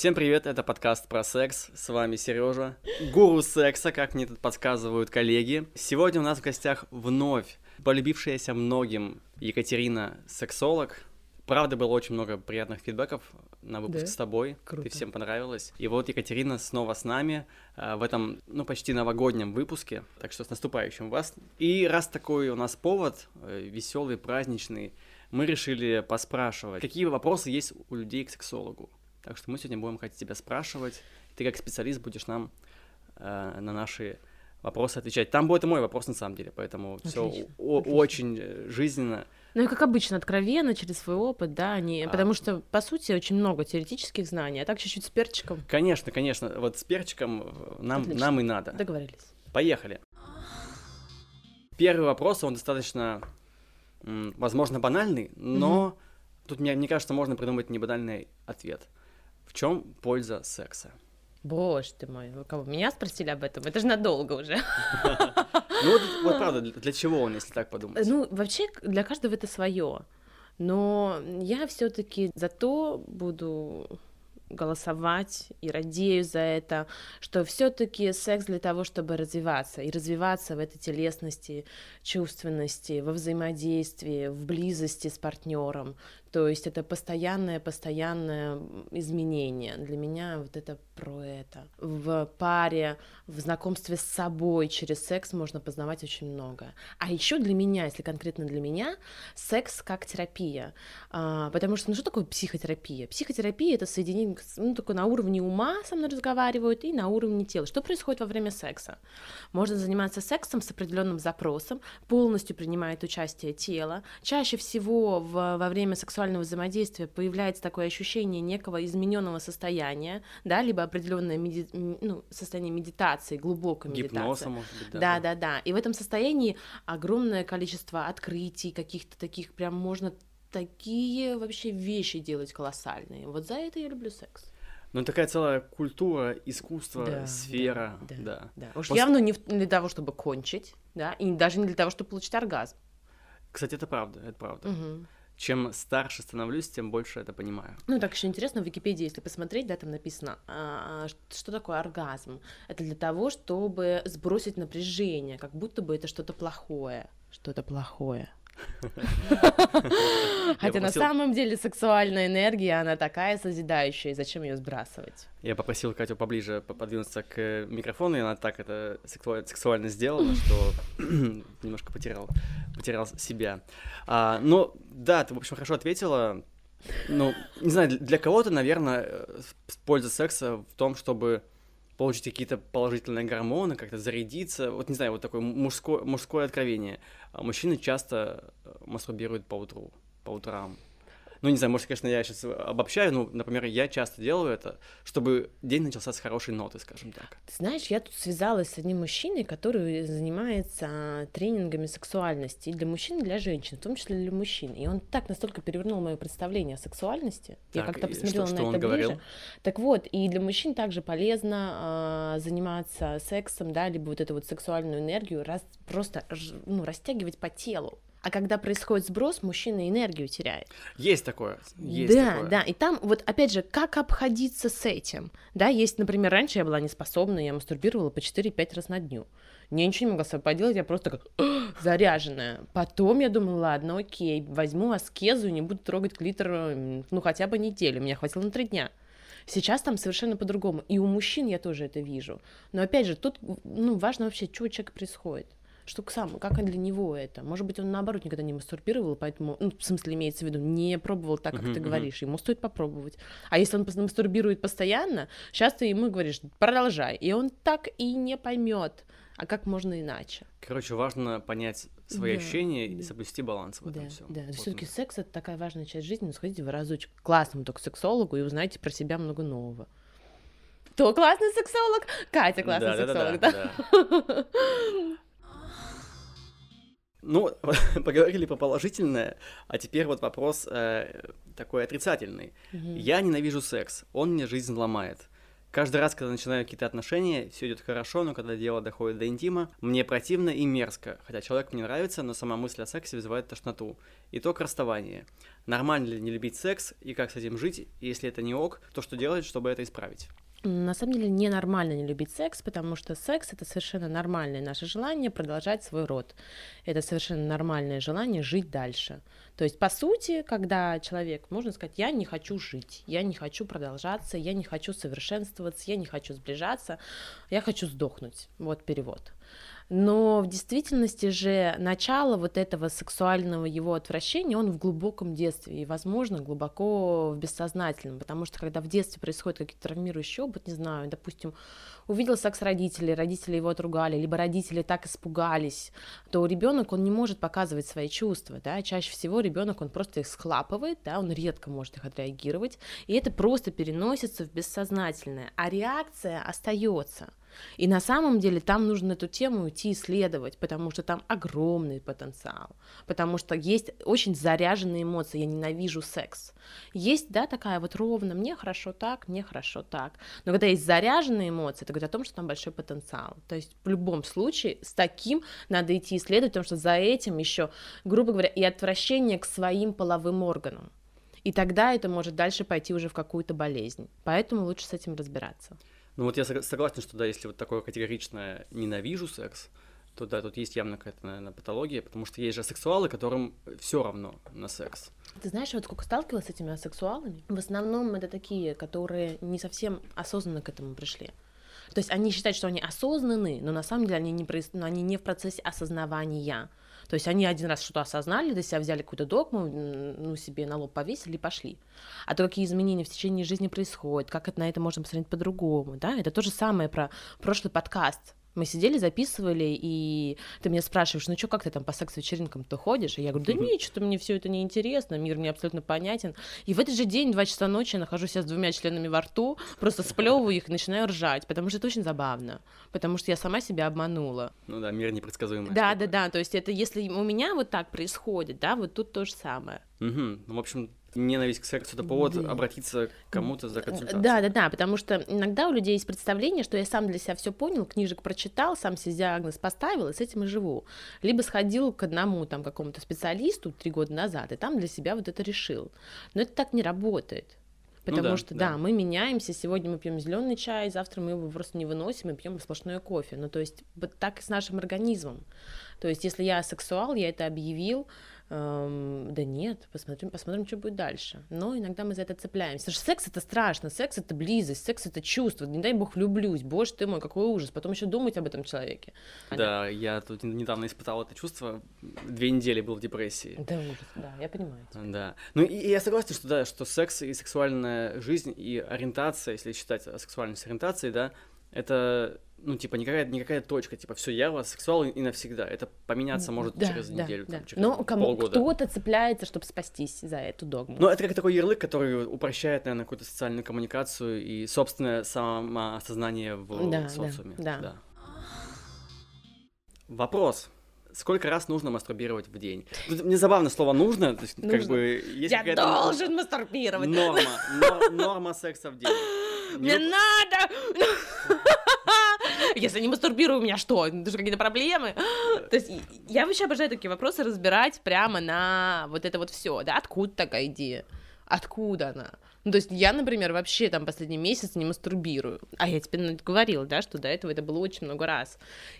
Всем привет, это подкаст про секс. С вами Сережа, гуру секса, как мне тут подсказывают коллеги. Сегодня у нас в гостях вновь полюбившаяся многим Екатерина сексолог. Правда, было очень много приятных фидбэков на выпуск Да? с тобой. Круто. Ты всем понравилась. И вот Екатерина снова с нами э, в этом, ну, почти новогоднем выпуске. Так что с наступающим вас. И раз такой у нас повод, веселый, праздничный, мы решили поспрашивать, какие вопросы есть у людей к сексологу. Так что мы сегодня будем хотеть тебя спрашивать. Ты как специалист будешь нам э, на наши вопросы отвечать. Там будет и мой вопрос на самом деле, поэтому все очень э, жизненно. Ну и как обычно, откровенно, через свой опыт, да, не... А. потому что, по сути, очень много теоретических знаний, а так чуть-чуть с перчиком Конечно, конечно, вот с перчиком э, нам, Отлично. нам и надо. договорились. Поехали. Первый вопрос, он достаточно, возможно, банальный, но тут, мне, мне кажется, можно придумать небанальный ответ. В чем польза секса? Боже ты мой, вы кого? Меня спросили об этом? Это же надолго уже. Ну вот, вот правда, для, для чего он, если так подумать? Ну, вообще, для каждого это свое. Но я все-таки зато буду голосовать и радею за это, что все-таки секс для того, чтобы развиваться и развиваться в этой телесности, чувственности, во взаимодействии, в близости с партнером. То есть это постоянное, постоянное изменение. Для меня вот это про это. В паре, в знакомстве с собой через секс можно познавать очень много. А еще для меня, если конкретно для меня, секс как терапия. А, потому что, ну что такое психотерапия? Психотерапия это соединение, ну такое на уровне ума со мной разговаривают и на уровне тела. Что происходит во время секса? Можно заниматься сексом с определенным запросом, полностью принимает участие тело. Чаще всего в- во время сексуального взаимодействия появляется такое ощущение некого измененного состояния, да, либо определенное меди- ну, состояние медитации, глубокой медитации. Гипноза, может быть, даже. Да, да, да. И в этом состоянии огромное количество открытий, каких-то таких прям можно такие вообще вещи делать колоссальные. Вот за это я люблю секс. Ну, такая целая культура, искусство, Да, сфера, да, да. Да. Уж Пос- явно не для того, чтобы кончить, да, и даже не для того, чтобы получить оргазм. Кстати, это правда, это правда. Мгм. Чем старше становлюсь, тем больше это понимаю. Ну, так еще интересно, в Википедии, если посмотреть, да, там написано, а, ш- что такое оргазм. Это для того, чтобы сбросить напряжение, как будто бы это что-то плохое. Что-то плохое. Хотя на самом деле сексуальная энергия, она такая созидающая, и зачем ее сбрасывать? Я попросил Катю поближе по- подвинуться к микрофону, и она так это сексуа- сексуально сделала, что немножко потерял, потерял себя. А, ну, да, ты, в общем, хорошо ответила. Ну, не знаю, для- кого-то, наверное, э, польза секса в том, чтобы получить какие-то положительные гормоны, как-то зарядиться. Вот, не знаю, вот такое мужское, мужское откровение. А Мужчины часто э, мастурбируют по утру, по утрам. Ну, не знаю, может, конечно, я сейчас обобщаю, но, например, я часто делаю это, чтобы день начался с хорошей ноты, скажем так. Ты знаешь, я тут связалась с одним мужчиной, который занимается тренингами сексуальности и для мужчин, и для женщин, в том числе для мужчин. И он так настолько перевернул мое представление о сексуальности. я Так, как-то и посмотрела что- на что это ближе. говорил? Так вот, и для мужчин также полезно а, заниматься сексом, да, либо вот эту вот сексуальную энергию раз, просто ну, растягивать по телу. А когда происходит сброс, мужчина энергию теряет. Есть такое, есть да, такое. да, и там вот опять же, как обходиться с этим? Да, есть, например, раньше я была неспособна, я мастурбировала по 4-5 раз на дню. Я ничего не могла с собой поделать, я просто как заряженная. Потом я думала, ладно, окей, возьму аскезу и не буду трогать клитор, ну, хотя бы неделю, меня хватило на три дня. Сейчас там совершенно по-другому. И у мужчин я тоже это вижу. Но опять же, тут ну, важно вообще, что у человека происходит. Что сам, как для него это? Может быть, он наоборот никогда не мастурбировал, поэтому, ну, в смысле, имеется в виду, не пробовал так, как Мгм, ты говоришь. Ему стоит попробовать. А если он мастурбирует постоянно, сейчас ты ему говоришь, продолжай. И он так и не поймет. А как можно иначе? Короче, важно понять свои Да, ощущения и да. соблюсти баланс в Да, этом всем. да. Все-таки секс это такая важная часть жизни. Ну, сходите вы разочек к классному только сексологу и узнаете про себя много нового. Кто классный сексолог? Катя классный сексолог, да? Ну, поговорили по положительное, а теперь вот вопрос э, такой отрицательный. Мгм. Я ненавижу секс, он мне жизнь ломает. Каждый раз, когда начинаю какие-то отношения, все идет хорошо, но когда дело доходит до интима, мне противно и мерзко. Хотя человек мне нравится, но сама мысль о сексе вызывает тошноту. Итог расставания. Нормально ли не любить секс и как с этим жить? Если это не ок, то что делать, чтобы это исправить? На самом деле ненормально не любить секс, потому что секс это совершенно нормальное наше желание продолжать свой род. Это совершенно нормальное желание жить дальше. То есть, по сути, когда человек, можно сказать, я не хочу жить, я не хочу продолжаться, я не хочу совершенствоваться, я не хочу сближаться, я хочу сдохнуть. Вот перевод. Но в действительности же начало вот этого сексуального его отвращения, он в глубоком детстве и, возможно, глубоко в бессознательном, потому что когда в детстве происходит какие-то травмирующие опыт, не знаю, допустим, увидел секс родителей, родители его отругали, либо родители так испугались, то ребенок он не может показывать свои чувства, да, чаще всего ребенок он просто их схлапывает, да, он редко может их отреагировать, и это просто переносится в бессознательное, а реакция остается. И на самом деле там нужно эту тему идти исследовать, потому что там огромный потенциал, потому что есть очень заряженные эмоции, я ненавижу секс. Есть, да, такая вот ровно, мне хорошо так, мне хорошо так. Но когда есть заряженные эмоции, это говорит о том, что там большой потенциал. То есть в любом случае с таким надо идти исследовать, потому что за этим еще, грубо говоря, и отвращение к своим половым органам. И тогда это может дальше пойти уже в какую-то болезнь. Поэтому лучше с этим разбираться. Ну вот я согласен, что да, если вот такое категоричное ненавижу секс, то да, тут есть явно какая-то, наверное, патология, потому что есть же сексуалы, которым все равно на секс. Ты знаешь, вот сколько сталкивалась с этими сексуалами, в основном это такие, которые не совсем осознанно к этому пришли. То есть они считают, что они осознаны, но на самом деле они не, ну, они не в процессе осознавания. То есть они один раз что-то осознали, для себя взяли какую-то догму, ну, себе на лоб повесили и пошли. А то, какие изменения в течение жизни происходят, как это, на это можно посмотреть по-другому, да, это то же самое про прошлый подкаст, мы сидели, записывали, и ты меня спрашиваешь, ну что, как ты там по секс-вечеринкам-то ходишь? И я говорю, да mm нет, что-то мне все это не интересно, мир мне абсолютно понятен. И в этот же день, два часа ночи, я нахожусь с двумя членами во рту, просто сплевываю их и начинаю ржать, потому что это очень забавно, потому что я сама себя обманула. Ну да, мир непредсказуемый. Да, да, да, то есть это если у меня вот так происходит, да, вот тут то же самое. Угу. Ну, в общем, ненависть к сексу это повод да. обратиться к кому-то за консультацией. Да, да, да, потому что иногда у людей есть представление, что я сам для себя все понял, книжек прочитал, сам себе диагноз поставил, и с этим и живу. Либо сходил к одному там какому-то специалисту три года назад, и там для себя вот это решил. Но это так не работает. Ну потому ну, да, что, да. да, мы меняемся. Сегодня мы пьем зеленый чай, завтра мы его просто не выносим и пьем сплошное кофе. Ну, то есть, вот так и с нашим организмом. То есть, если я сексуал, я это объявил, эм, да нет, посмотрим, посмотрим, что будет дальше. Но иногда мы за это цепляемся. Потому что секс это страшно, секс это близость, секс это чувство. Не дай бог влюблюсь, боже ты мой, какой ужас. Потом еще думать об этом человеке. Да, я тут недавно испытал это чувство. Две недели был в депрессии. Да, ужас, да, я понимаю. Да. Ну и, и я согласен, что да, что секс и сексуальная жизнь и ориентация, если считать сексуальность ориентацией, да, это ну, типа, никакая, никакая точка, типа, все, я вас сексуал и навсегда. Это поменяться может да, через да, неделю, да. Там, через Но кому полгода. кто-то цепляется, чтобы спастись за эту догму. Ну, это как такой ярлык, который упрощает, наверное, какую-то социальную коммуникацию и собственное самоосознание в да, социуме. Да, да. да. Вопрос. Сколько раз нужно мастурбировать в день? Мне забавно слово нужно, то есть, нужно. как бы есть Я должен мастурбировать. Норма, нор, норма секса в день. Мне надо! Если не мастурбирую, у меня что? Даже какие-то проблемы? То есть я вообще обожаю такие вопросы разбирать прямо на вот это вот все, да? Откуда такая идея? Откуда она? Ну, то есть я, например, вообще там последний месяц не мастурбирую. А я тебе говорила, да, что до этого это было очень много раз.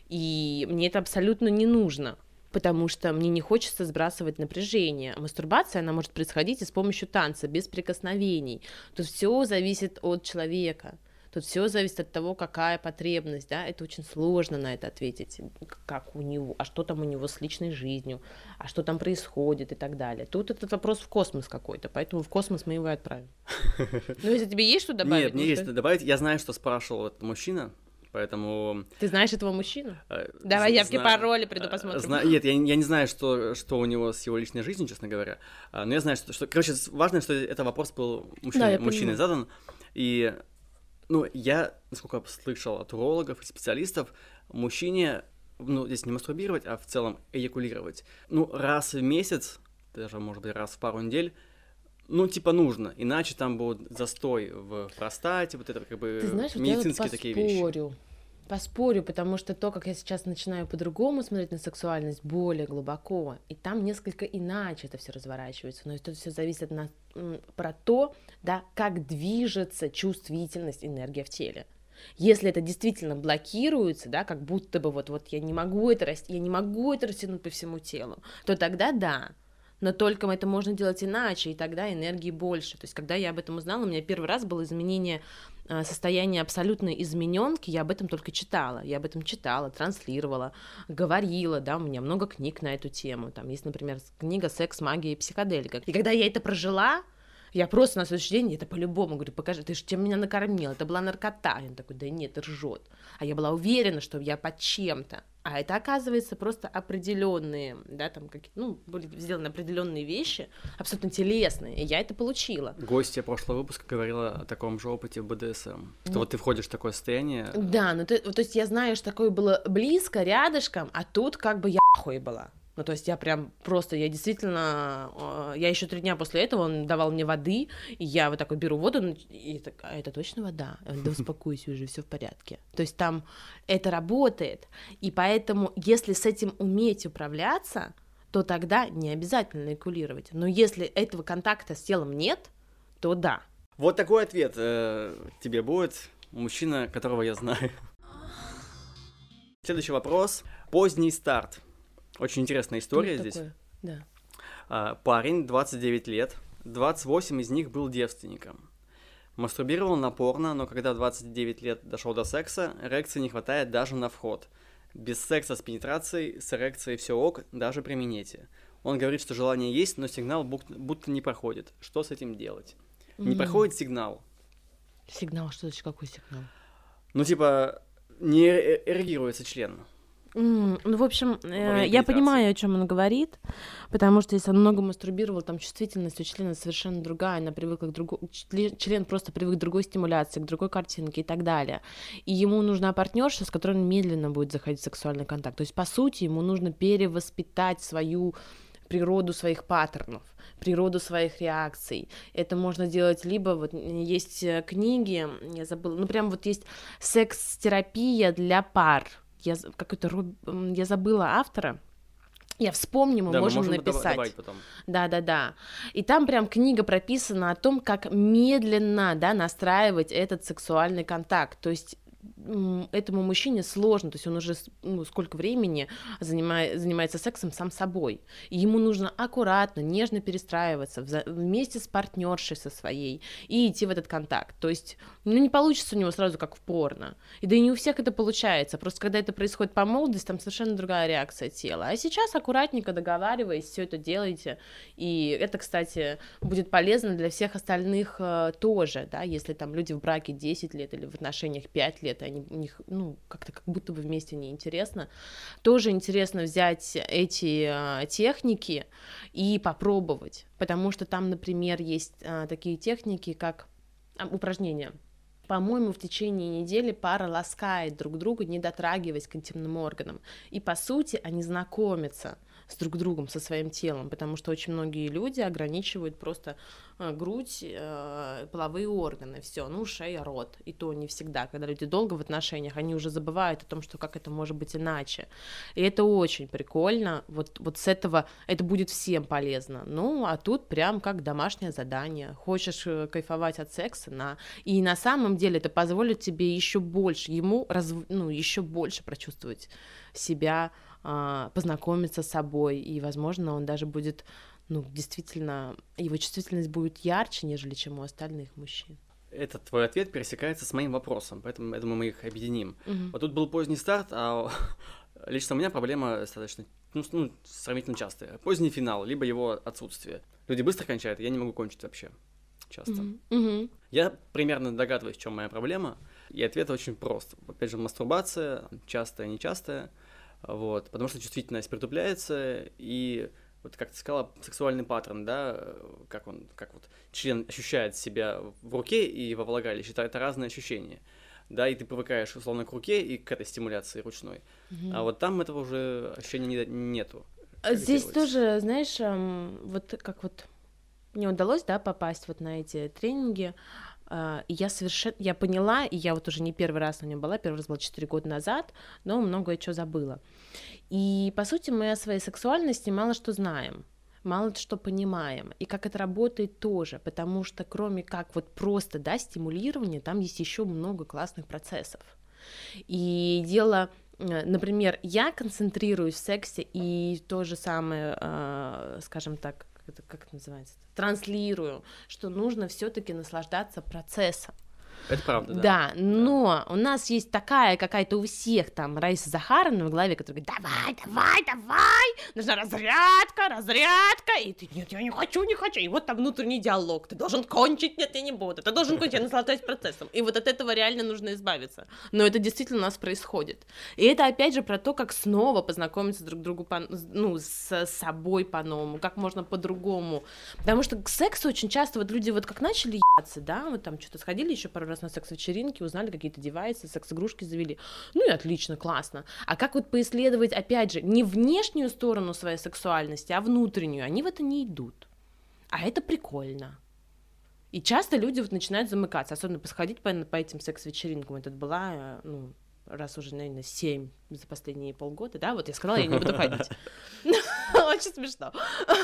И мне это абсолютно не нужно потому что мне не хочется сбрасывать напряжение. Мастурбация, она может происходить и с помощью танца, без прикосновений. Тут все зависит от человека. Тут все зависит от того, какая потребность, да, это очень сложно на это ответить, как у него, а что там у него с личной жизнью, а что там происходит и так далее. Тут этот вопрос в космос какой-то, поэтому в космос мы его и отправим. Ну, если тебе есть что добавить? Нет, мне есть что добавить. Я знаю, что спрашивал этот мужчина, Поэтому... Ты знаешь этого мужчину? Э, Давай явки знаю, пароли приду э, посмотрим. Зна... Нет, я, я не знаю, что, что у него с его личной жизнью, честно говоря. А, но я знаю, что... что... Короче, важно, что это вопрос был мужчиной, да, мужчиной задан. И, ну, я, насколько слышал от урологов и специалистов, мужчине, ну, здесь не мастурбировать, а в целом эякулировать, ну, раз в месяц, даже, может быть, раз в пару недель, ну, типа, нужно, иначе там будет застой в простате, вот это как бы Ты знаешь, вот медицинские я вот такие вещи. Поспорю. Потому что то, как я сейчас начинаю по-другому смотреть на сексуальность, более глубоко, и там несколько иначе это все разворачивается. Но это все зависит на, про то, да, как движется чувствительность, энергия в теле. Если это действительно блокируется, да, как будто бы вот, вот я не могу это расти, я не могу это растянуть по всему телу, то тогда да. Но только это можно делать иначе, и тогда энергии больше. То есть, когда я об этом узнала, у меня первый раз было изменение э, состояния абсолютной измененки, я об этом только читала. Я об этом читала, транслировала, говорила, да, у меня много книг на эту тему. Там есть, например, книга «Секс, магия и психоделика». И когда я это прожила, я просто на следующий день, это по-любому, говорю, покажи, ты же чем меня накормил, это была наркота. И он такой, да нет, ржет. А я была уверена, что я под чем-то. А это, оказывается, просто определенные, да, там, как, ну, были сделаны определенные вещи, абсолютно телесные, и я это получила. Гостья прошлого выпуска говорила о таком же опыте БДСМ, что вот ты входишь в такое состояние. Да, ну, ты, то есть я знаю, что такое было близко, рядышком, а тут как бы я хуй была. Ну, то есть я прям просто, я действительно, э, я еще три дня после этого, он давал мне воды, и я вот так вот беру воду, и так, а это точно вода? Он, Да успокойся уже, все в порядке. То есть там это работает, и поэтому, если с этим уметь управляться, то тогда не обязательно экулировать. Но если этого контакта с телом нет, то да. Вот такой ответ э, тебе будет мужчина, которого я знаю. Следующий вопрос. Поздний старт. Очень интересная история здесь. такое? Да. А, Парень, 29 лет, 28 из них был девственником. Мастурбировал напорно, но когда в 29 лет дошел до секса, эрекции не хватает даже на вход. Без секса с пенетрацией, с эрекцией все ок, даже при минете. Он говорит, что желание есть, но сигнал будто не проходит. Что с этим делать? Не Мгм. проходит сигнал. Сигнал, что значит какой сигнал? Ну, типа, не э- эрегируется член. М, Ну, в общем, э, я понимаю, о чем он говорит, потому что если он много мастурбировал, там чувствительность у члена совершенно другая, она привыкла к другому, член просто привык к другой стимуляции, к другой картинке и так далее. И ему нужна партнерша, с которой он медленно будет заходить в сексуальный контакт. То есть, по сути, ему нужно перевоспитать свою природу своих паттернов, природу своих реакций. Это можно делать либо вот есть э, книги, я забыла, ну прям вот есть секс-терапия для пар. Я какой-то я забыла автора. Я вспомню, мы да, можем мы можем написать. добавить потом. Да, да, да. И там прям книга прописана о том, как медленно, да, настраивать этот сексуальный контакт. То есть этому мужчине сложно, то есть он уже ну, сколько времени занимает, занимается сексом сам собой. И ему нужно аккуратно, нежно перестраиваться вза- вместе с партнершей со своей и идти в этот контакт. То есть, ну, не получится у него сразу как в порно. И да и не у всех это получается. Просто когда это происходит по молодости, там совершенно другая реакция тела. А сейчас аккуратненько договариваясь, все это делаете. И это, кстати, будет полезно для всех остальных э, тоже, да, если там люди в браке 10 лет или в отношениях 5 лет, и они, у них, ну, как-то как будто бы вместе неинтересно, тоже интересно взять эти э, техники и попробовать, потому что там, например, есть э, такие техники, как а, упражнения. По-моему, в течение недели пара ласкает друг друга, не дотрагиваясь к интимным органам. И, по сути, они знакомятся с друг другом, со своим телом, потому что очень многие люди ограничивают просто э, грудь, э, половые органы, все, ну, шея, рот. И то не всегда, когда люди долго в отношениях, они уже забывают о том, что как это может быть иначе. И это очень прикольно, вот, вот с этого это будет всем полезно. Ну, а тут прям как домашнее задание. Хочешь э, кайфовать от секса, на... и на самом деле это позволит тебе еще больше, ему раз... ну, еще больше прочувствовать себя, познакомиться с собой, и, возможно, он даже будет, ну, действительно, его чувствительность будет ярче, нежели чем у остальных мужчин. Этот твой ответ пересекается с моим вопросом, поэтому я думаю, мы их объединим. Мгм. Вот тут был поздний старт, а лично у меня проблема достаточно, ну, ну, сравнительно частая. Поздний финал, либо его отсутствие. Люди быстро кончают, я не могу кончить вообще часто. Мгм. Я примерно догадываюсь, в чем моя проблема, и ответ очень прост. Опять же, мастурбация, частая, нечастая, вот, потому что чувствительность притупляется, и вот как ты сказала, сексуальный паттерн, да, как он, как вот член ощущает себя в руке и во влагалище, это, это разные ощущения, да, и ты привыкаешь условно к руке и к этой стимуляции ручной, Мгм. а вот там этого уже ощущения не- нету. А Здесь тоже, знаешь, эм, вот как вот мне удалось, да, попасть вот на эти тренинги, и я совершенно, я поняла, и я вот уже не первый раз на нем была, первый раз была 4 года назад, но многое что забыла. И, по сути, мы о своей сексуальности мало что знаем, мало что понимаем, и как это работает тоже, потому что кроме как вот просто, да, стимулирования, там есть еще много классных процессов. И дело э, например, я концентрируюсь в сексе и то же самое, а, скажем так, это как это называется, транслирую, что нужно все-таки наслаждаться процессом. Это правда, да. Да, но у нас есть такая какая-то у всех там Раиса Захаровна в голове, которая говорит, давай, давай, давай, нужна разрядка, разрядка, и ты, нет, я не хочу, не хочу, и вот там внутренний диалог, ты должен кончить, нет, я не буду, ты должен кончить, я наслаждаюсь процессом, и вот от этого реально нужно избавиться, но это действительно у нас происходит, и это опять же про то, как снова познакомиться друг другу, по, ну, с собой по-новому, как можно по-другому, потому что к сексу очень часто вот люди вот как начали ебаться, да, вот там что-то сходили еще пару раз на секс-вечеринке, узнали какие-то девайсы, секс-игрушки завели. Ну и отлично, классно. А как вот поисследовать, опять же, не внешнюю сторону своей сексуальности, а внутреннюю? Они в это не идут. А это прикольно. И часто люди вот начинают замыкаться, особенно посходить по, по этим секс-вечеринкам. Это была, ну, раз уже, наверное, семь за последние полгода, да, вот я сказала, я не буду ходить. Очень смешно.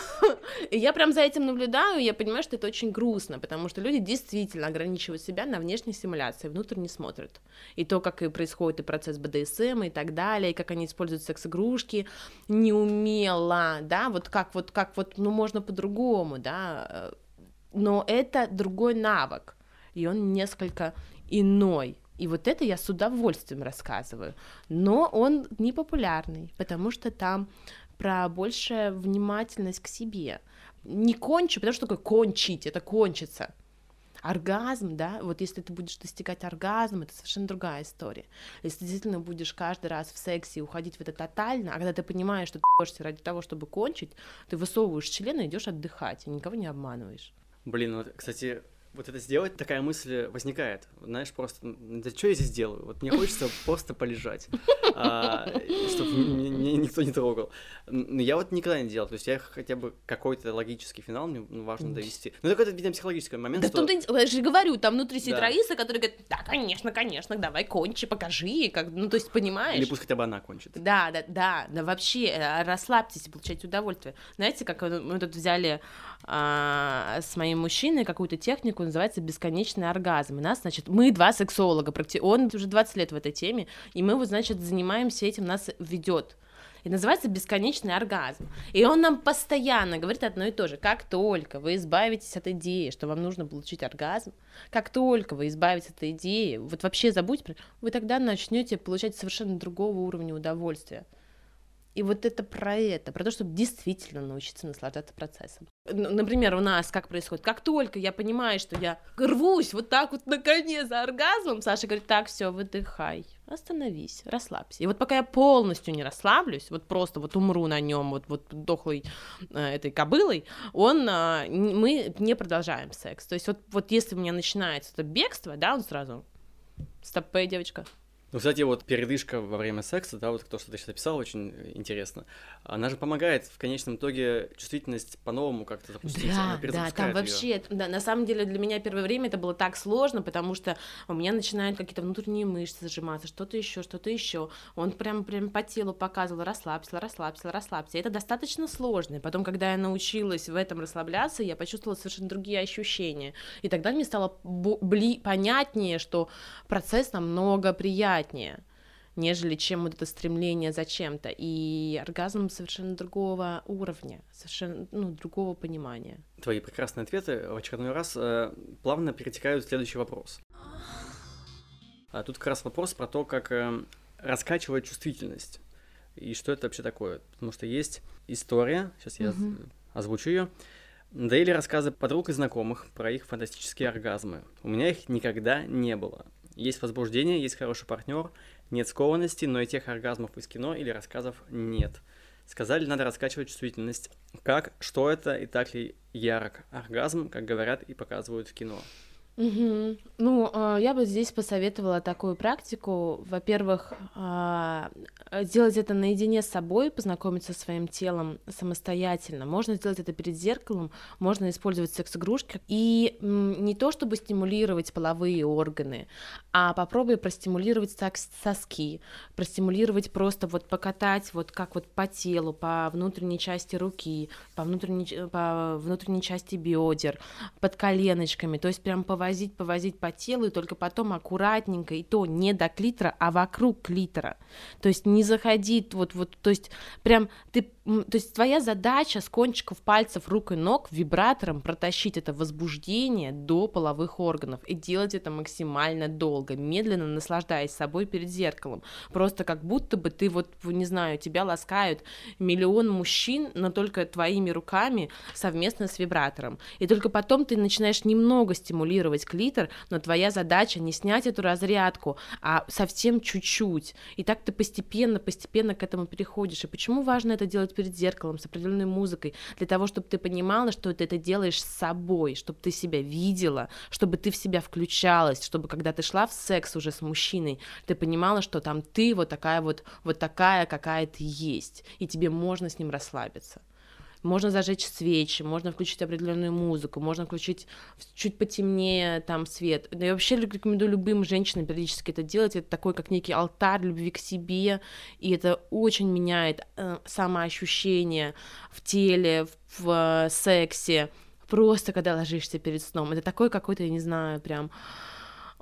И я прям за этим наблюдаю, и я понимаю, что это очень грустно, потому что люди действительно ограничивают себя на внешней стимуляции, внутрь не смотрят. И то, как и происходит и процесс БДСМ и так далее, и как они используют секс-игрушки, неумело, да, вот как вот, как вот, ну, можно по-другому, да, но это другой навык, и он несколько иной, и вот это я с удовольствием рассказываю. Но он не популярный, потому что там про большая внимательность к себе. Не кончу, потому что такое кончить, это кончится. Оргазм, да, вот если ты будешь достигать оргазма, это совершенно другая история. Если ты действительно будешь каждый раз в сексе уходить в это тотально, а когда ты понимаешь, что ты ешь ради того, чтобы кончить, ты высовываешь член и идешь отдыхать, и никого не обманываешь. Блин, вот, кстати, вот это сделать, такая мысль возникает. Знаешь, просто, да что я здесь делаю? Вот мне хочется просто полежать, а, чтобы меня никто не трогал. Но я вот никогда не делал. То есть я хотя бы какой-то логический финал мне важно довести. Ну, так это, видимо, психологический момент, да. Да я же говорю, там внутри сидит. Раиса, которая говорит, да, конечно, конечно, давай кончи, покажи, как, ну, то есть, понимаешь? Или пусть хотя бы она кончит. Да, да, да, да, вообще, э, расслабьтесь и получайте удовольствие. Знаете, как мы тут взяли а, с моим мужчиной какую-то технику, называется бесконечный оргазм. И нас, значит, мы два сексолога, практи... он уже 20 лет в этой теме, и мы вот, значит, занимаемся этим, нас ведет. И называется бесконечный оргазм. И он нам постоянно говорит одно и то же. Как только вы избавитесь от идеи, что вам нужно получить оргазм, как только вы избавитесь от идеи, вот вообще забудьте, вы тогда начнете получать совершенно другого уровня удовольствия. И вот это про это, про то, чтобы действительно научиться наслаждаться процессом. Например, у нас как происходит? Как только я понимаю, что я рвусь вот так вот на коне за оргазмом, Саша говорит, так, все, выдыхай, остановись, расслабься. И вот пока я полностью не расслаблюсь, вот просто вот умру на нем, вот, вот дохлой э, этой кобылой, он, э, мы не продолжаем секс. То есть вот, вот если у меня начинается это бегство, да, он сразу, стоп, девочка, ну, кстати, вот передышка во время секса, да, вот то, что ты сейчас описал, очень интересно. Она же помогает в конечном итоге чувствительность по-новому как-то запустить. Да, да, там вообще, да, на самом деле для меня первое время это было так сложно, потому что у меня начинают какие-то внутренние мышцы сжиматься, что-то еще, что-то еще. Он прям, прям по телу показывал, расслабься, расслабься, расслабься. Это достаточно сложно. И потом, когда я научилась в этом расслабляться, я почувствовала совершенно другие ощущения. И тогда мне стало бли- понятнее, что процесс намного приятнее приятнее, нежели чем вот это стремление за чем-то. И оргазм совершенно другого уровня, совершенно ну, другого понимания. Твои прекрасные ответы в очередной раз э, плавно перетекают в следующий вопрос. А тут как раз вопрос про то, как э, раскачивать чувствительность. И что это вообще такое? Потому что есть история, сейчас я угу. озвучу ее. Надоели рассказы подруг и знакомых про их фантастические оргазмы. У меня их никогда не было. Есть возбуждение, есть хороший партнер, нет скованности, но и тех оргазмов из кино или рассказов нет. Сказали, надо раскачивать чувствительность. Как, что это и так ли ярок оргазм, как говорят и показывают в кино? Угу. Ну, а, я бы здесь посоветовала такую практику. Во-первых, а, делать это наедине с собой, познакомиться со своим телом самостоятельно. Можно сделать это перед зеркалом, можно использовать секс-игрушки. И не то, чтобы стимулировать половые органы, а попробуй простимулировать соски, простимулировать просто вот покатать вот как вот по телу, по внутренней части руки, по внутренней, по внутренней части бедер, под коленочками. То есть прям повозить, повозить по телу, и только потом аккуратненько, и то не до клитора, а вокруг клитора. То есть не заходить вот, вот, то есть прям ты, то есть твоя задача с кончиков пальцев рук и ног вибратором протащить это возбуждение до половых органов и делать это максимально долго, медленно наслаждаясь собой перед зеркалом. Просто как будто бы ты вот, не знаю, тебя ласкают миллион мужчин, но только твоими руками совместно с вибратором. И только потом ты начинаешь немного стимулировать клитор, но твоя задача не снять эту разрядку, а совсем чуть-чуть. И так ты постепенно, постепенно к этому переходишь. И почему важно это делать перед зеркалом, с определенной музыкой? Для того, чтобы ты понимала, что ты это делаешь с собой, чтобы ты себя видела, чтобы ты в себя включалась, чтобы когда ты шла в секс уже с мужчиной, ты понимала, что там ты вот такая вот, вот такая, какая ты есть, и тебе можно с ним расслабиться. Можно зажечь свечи, можно включить определенную музыку, можно включить чуть потемнее там свет. Я вообще рекомендую любым женщинам периодически это делать. Это такой, как некий алтарь любви к себе, и это очень меняет э, самоощущение в теле, в, в э, сексе. Просто когда ложишься перед сном. Это такой какой-то, я не знаю, прям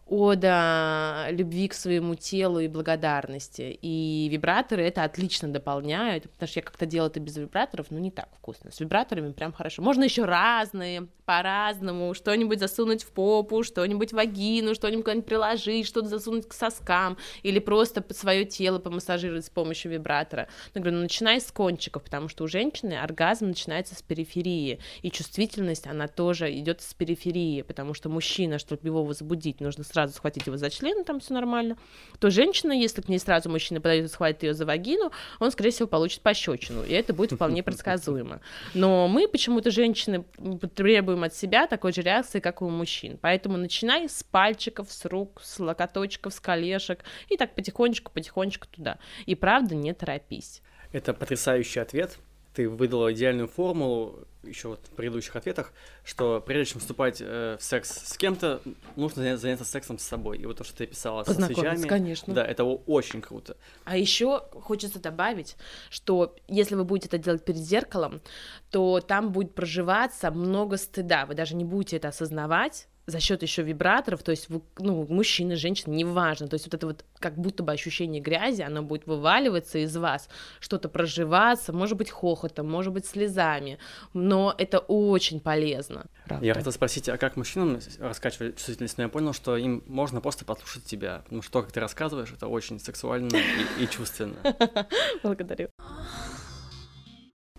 ода любви к своему телу и благодарности. И вибраторы это отлично дополняют, потому что я как-то делала это без вибраторов, но не так вкусно. С вибраторами прям хорошо. Можно еще разные, по-разному, что-нибудь засунуть в попу, что-нибудь в вагину, что-нибудь куда-нибудь приложить, что-то засунуть к соскам, или просто свое тело помассажировать с помощью вибратора. Я говорю, ну начинай с кончиков, потому что у женщины оргазм начинается с периферии, и чувствительность, она тоже идет с периферии, потому что мужчина, чтобы его возбудить, нужно сразу схватить его за член, там все нормально, то женщина, если к ней сразу мужчина подойдет и схватит ее за вагину, он, скорее всего, получит пощечину, и это будет вполне предсказуемо. Но мы почему-то, женщины, требуем от себя такой же реакции, как и у мужчин. Поэтому начинай с пальчиков, с рук, с локоточков, с колешек, и так потихонечку-потихонечку туда. И правда, не торопись. Это потрясающий ответ ты выдала идеальную формулу еще вот в предыдущих ответах, что прежде чем вступать э, в секс с кем-то, нужно заняться сексом с собой. И вот то, что ты писала со свечами, конечно. да, это очень круто. А еще хочется добавить, что если вы будете это делать перед зеркалом, то там будет проживаться много стыда. Вы даже не будете это осознавать, за счет еще вибраторов, то есть, ну, мужчина, женщина, неважно, то есть вот это вот как будто бы ощущение грязи, оно будет вываливаться из вас, что-то проживаться, может быть, хохотом, может быть, слезами, но это очень полезно. Правда. Я хотел спросить, а как мужчинам раскачивать чувствительность? Но я понял, что им можно просто послушать тебя, потому что то, как ты рассказываешь, это очень сексуально и, и чувственно. Благодарю.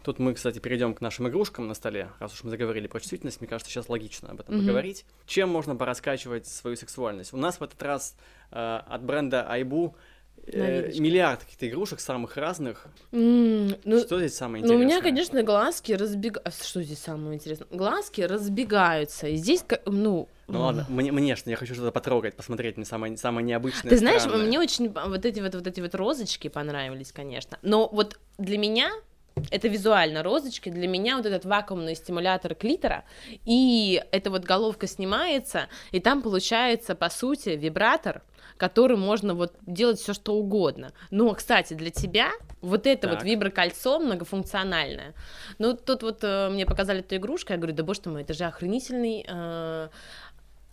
Тут мы, кстати, перейдем к нашим игрушкам на столе. Раз уж мы заговорили про чувствительность, мне кажется, сейчас логично об этом mm-hmm. поговорить. Чем можно пораскачивать свою сексуальность? У нас в этот раз э, от бренда Айбу э, миллиард каких-то игрушек самых разных. Mm, ну, что здесь самое интересное? Ну, у меня, конечно, глазки разбегаются. Что здесь самое интересное? Глазки разбегаются. И здесь, ну, ну ладно, мне, мне что, я хочу что-то потрогать, посмотреть, мне самое, самое необычное. Ты знаешь, странное. мне очень вот эти вот, вот эти вот розочки понравились, конечно. Но вот для меня это визуально розочки, для меня вот этот вакуумный стимулятор клитора, и эта вот головка снимается, и там получается, по сути, вибратор, который можно вот делать все что угодно. Но, кстати, для тебя вот это так. вот виброкольцо многофункциональное. Ну, тут вот э, мне показали эту игрушку, я говорю, да боже ты мой, это же охренительный э,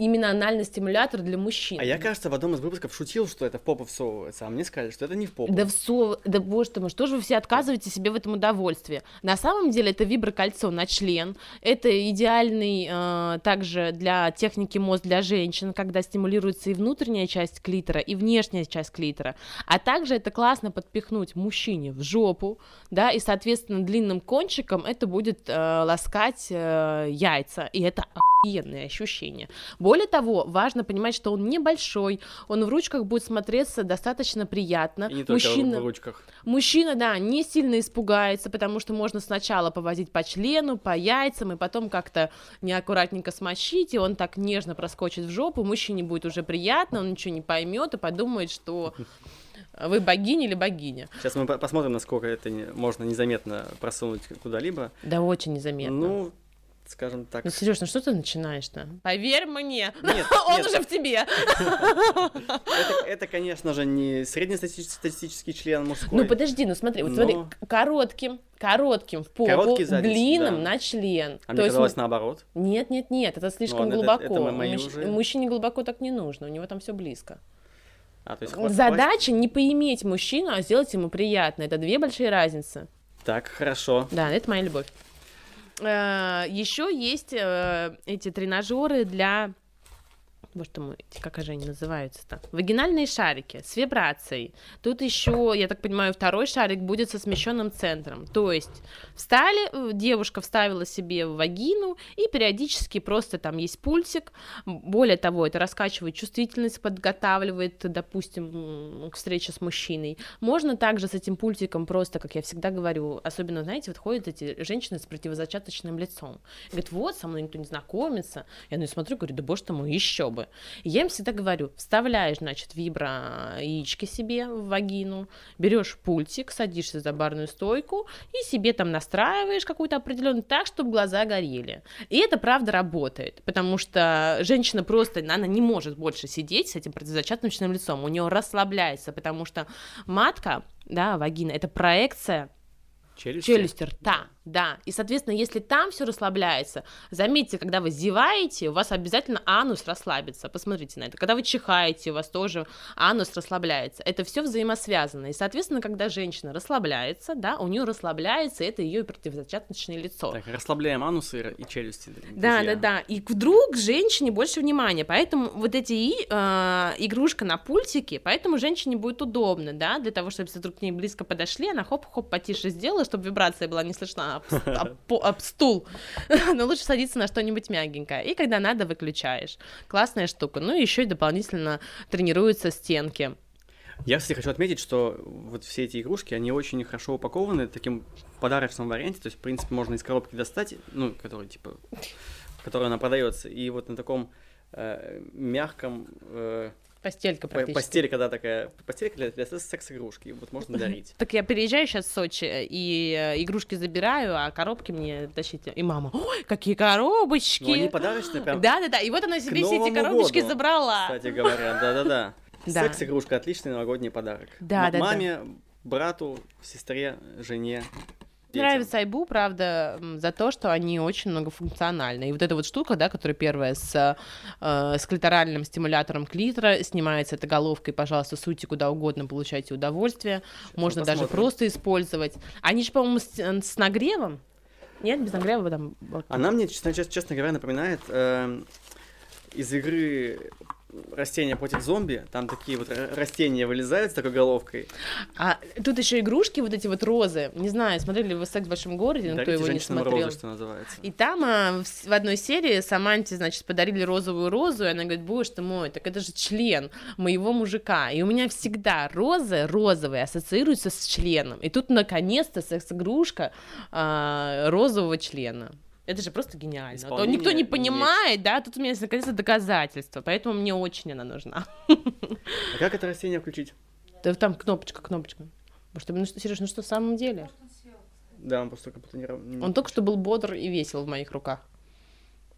именно анальный стимулятор для мужчин. А я, кажется, в одном из выпусков шутил, что это в попу всовывается, а мне сказали, что это не в попу. Да всов... Да боже ты мой, что же вы все отказываете себе в этом удовольствии? На самом деле это виброкольцо на член, это идеальный э, также для техники мозг для женщин, когда стимулируется и внутренняя часть клитора, и внешняя часть клитора, а также это классно подпихнуть мужчине в жопу, да, и, соответственно, длинным кончиком это будет э, ласкать э, яйца, и это охуенные ощущения. Более Более того, важно понимать, что он небольшой, он в ручках будет смотреться достаточно приятно. И не только Мужчина, в ручках. мужчина, да, не сильно испугается, потому что можно сначала повозить по члену, по яйцам, и потом как-то неаккуратненько смочить, и он так нежно проскочит в жопу, мужчине будет уже приятно, он ничего не поймет и подумает, что вы богиня или богиня. Сейчас мы по- посмотрим, насколько это можно незаметно просунуть куда-либо. Да очень незаметно. Ну, скажем так. Сереж, ну что ты начинаешь-то? Поверь мне, Нет, он нет. уже в тебе. Это, это, конечно же, не среднестатистический член мужской. Ну подожди, ну смотри, вот смотри, Но- коротким, коротким в попу, длинным да. на член. а То мне есть казалось наоборот. Нет, нет, нет, это слишком ладно, это- глубоко. это мы- мои Мужч- уже- Мужчине глубоко так не нужно, у него там все близко. А, то есть хватит- Задача не поиметь мужчину, а сделать ему приятно. Это две большие разницы. Так, хорошо. Да, это моя любовь. Еще есть э, эти тренажеры для Боже мой, как же они называются-то? Вагинальные шарики с вибрацией. Тут еще, я так понимаю, второй шарик будет со смещенным центром. То есть встали, э, девушка вставила себе в вагину, и периодически просто там есть пульсик. М, Более того, это раскачивает чувствительность, подготавливает, допустим, к встрече с мужчиной. Можно также с этим пультиком просто, как я всегда говорю, особенно, знаете, вот ходят эти женщины с противозачаточным лицом. Говорят, вот, со мной никто не знакомится. Я на нее смотрю, говорю, да боже ты мой, еще бы. И я им всегда говорю, вставляешь, значит, вибро яички себе в вагину, берешь пультик, садишься за барную стойку и себе там настраиваешь какую-то определенную так, чтобы глаза горели. И это правда работает, потому что женщина просто, она не может больше сидеть с этим противозачаточным лицом, у нее расслабляется, потому что матка, да, вагина, это проекция Челюсти? челюсти рта, да. И, соответственно, если там все расслабляется, заметьте, когда вы зеваете, у вас обязательно анус расслабится. Посмотрите на это. Когда вы чихаете, у вас тоже анус расслабляется. Это все взаимосвязано. И, соответственно, когда женщина расслабляется, да, у нее расслабляется, это ее противозачаточное лицо. Так, расслабляем анусы и челюсти. Да, друзья. да, да. И вдруг женщине больше внимания. Поэтому вот эти э, игрушка на пультике, поэтому женщине будет удобно, да, для того, чтобы если вдруг к ней близко подошли, она хоп-хоп потише сделала, чтобы вибрация была не слышна об, об об стул. Но лучше садиться на что-нибудь мягенькое. И когда надо, выключаешь. Классная штука. Ну и еще и дополнительно тренируются стенки. Я, кстати, хочу отметить, что вот все эти игрушки, они очень хорошо упакованы таким подарочном варианте, то есть, в принципе, можно из коробки достать, ну, который, типа, в которой она продается, и вот на таком э, мягком э, Постелька по- практически. постели, когда такая, постелька для, для секс-игрушки, вот можно дарить. Так я приезжаю сейчас в Сочи и э, игрушки забираю, а коробки мне тащите. И мама, ой, какие коробочки! Ну, они подарочные, прям, Да, да, да. И вот она себе все эти коробочки году, забрала. кстати говоря, да-да-да. Да. Секс-игрушка отличный новогодний подарок. Да, М- да, да. Маме, брату, сестре, жене. Детям. Нравится Айбу, правда, за то, что они очень многофункциональны. И вот эта вот штука, да, которая первая с, э, с клиторальным стимулятором клитора, снимается эта головкой, пожалуйста, суйте куда угодно, получайте удовольствие. Можно даже просто использовать. Они же, по-моему, с, э, с нагревом. Нет, без нагрева там. Она мне, честно, честно, говоря, напоминает эм, из игры растения против зомби. Там такие вот растения вылезают с такой головкой. А тут еще игрушки, вот эти вот розы. Не знаю, смотрели ли вы секс в большом городе, но кто его не смотрел. розы, что называется. И там а, в, в одной серии Саманте, значит, подарили розовую розу, и она говорит, боже ты мой, так это же член моего мужика. И у меня всегда розы розовые ассоциируются с членом. И тут, наконец-то, секс-игрушка а, розового члена. Это же просто гениально. А то никто не есть. понимает, да, тут у меня есть, наконец-то доказательства, поэтому мне очень она нужна. А как это растение включить? Да там кнопочка, кнопочка. Может, ну что, Сереж, ну что, в самом деле? Да, он просто как будто не... не- Он только что был бодр и весел в моих руках.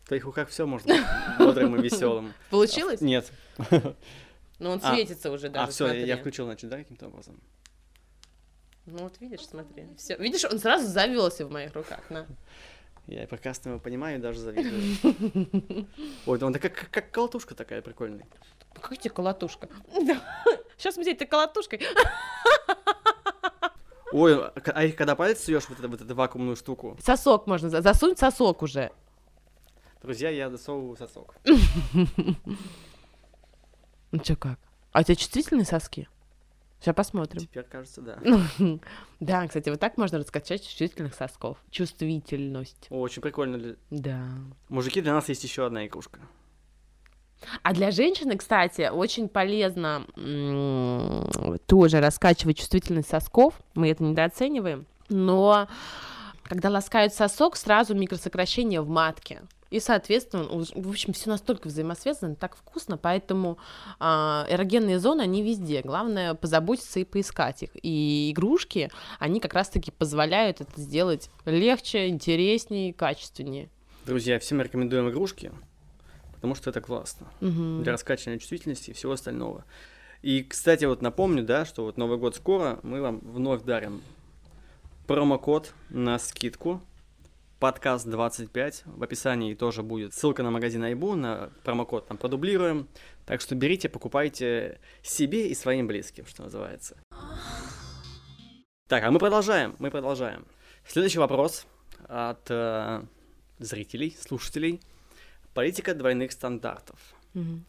В твоих руках все быть бодрым и веселым. Получилось? Нет. Ну, он А, светится уже даже, А, все, я включил, значит, да, каким-то образом. Ну вот видишь, смотри. Все. Видишь, он сразу завелся в моих руках. На. Я прекрасно его понимаю и даже завидую. Ой, да он как, как колотушка такая прикольная. Какая тебе колотушка? Сейчас мы этой колотушкой. Ой, а а их когда палец суешь вот, это, вот эту вакуумную штуку, Сосок можно, за- засунь сосок уже. друзья, я засовываю сосок. Ну что как? А у тебя чувствительные соски? Сейчас посмотрим. Теперь кажется, да. Да, кстати, вот так можно раскачать чувствительных сосков. Чувствительность. О, очень прикольно. Да. Мужики, для нас есть еще одна игрушка. А для женщины, кстати, очень полезно тоже раскачивать чувствительность сосков, мы это недооцениваем, но когда ласкают сосок, сразу микросокращение в матке. И, соответственно, в общем, все настолько взаимосвязано, так вкусно, поэтому э, эрогенные зоны, они везде. Главное позаботиться и поискать их. И игрушки, они как раз-таки позволяют это сделать легче, интереснее, качественнее. Друзья, всем рекомендуем игрушки, потому что это классно. Угу. Для раскачивания чувствительности и всего остального. И, кстати, вот напомню, да, что вот Новый год скоро, мы вам вновь дарим промокод на скидку подкаст 25. В описании тоже будет ссылка на магазин Айбу, на промокод там продублируем. Так что берите, покупайте себе и своим близким, что называется. Так, а мы продолжаем, мы продолжаем. Следующий вопрос от э, зрителей, слушателей. Политика двойных стандартов. Mm-hmm.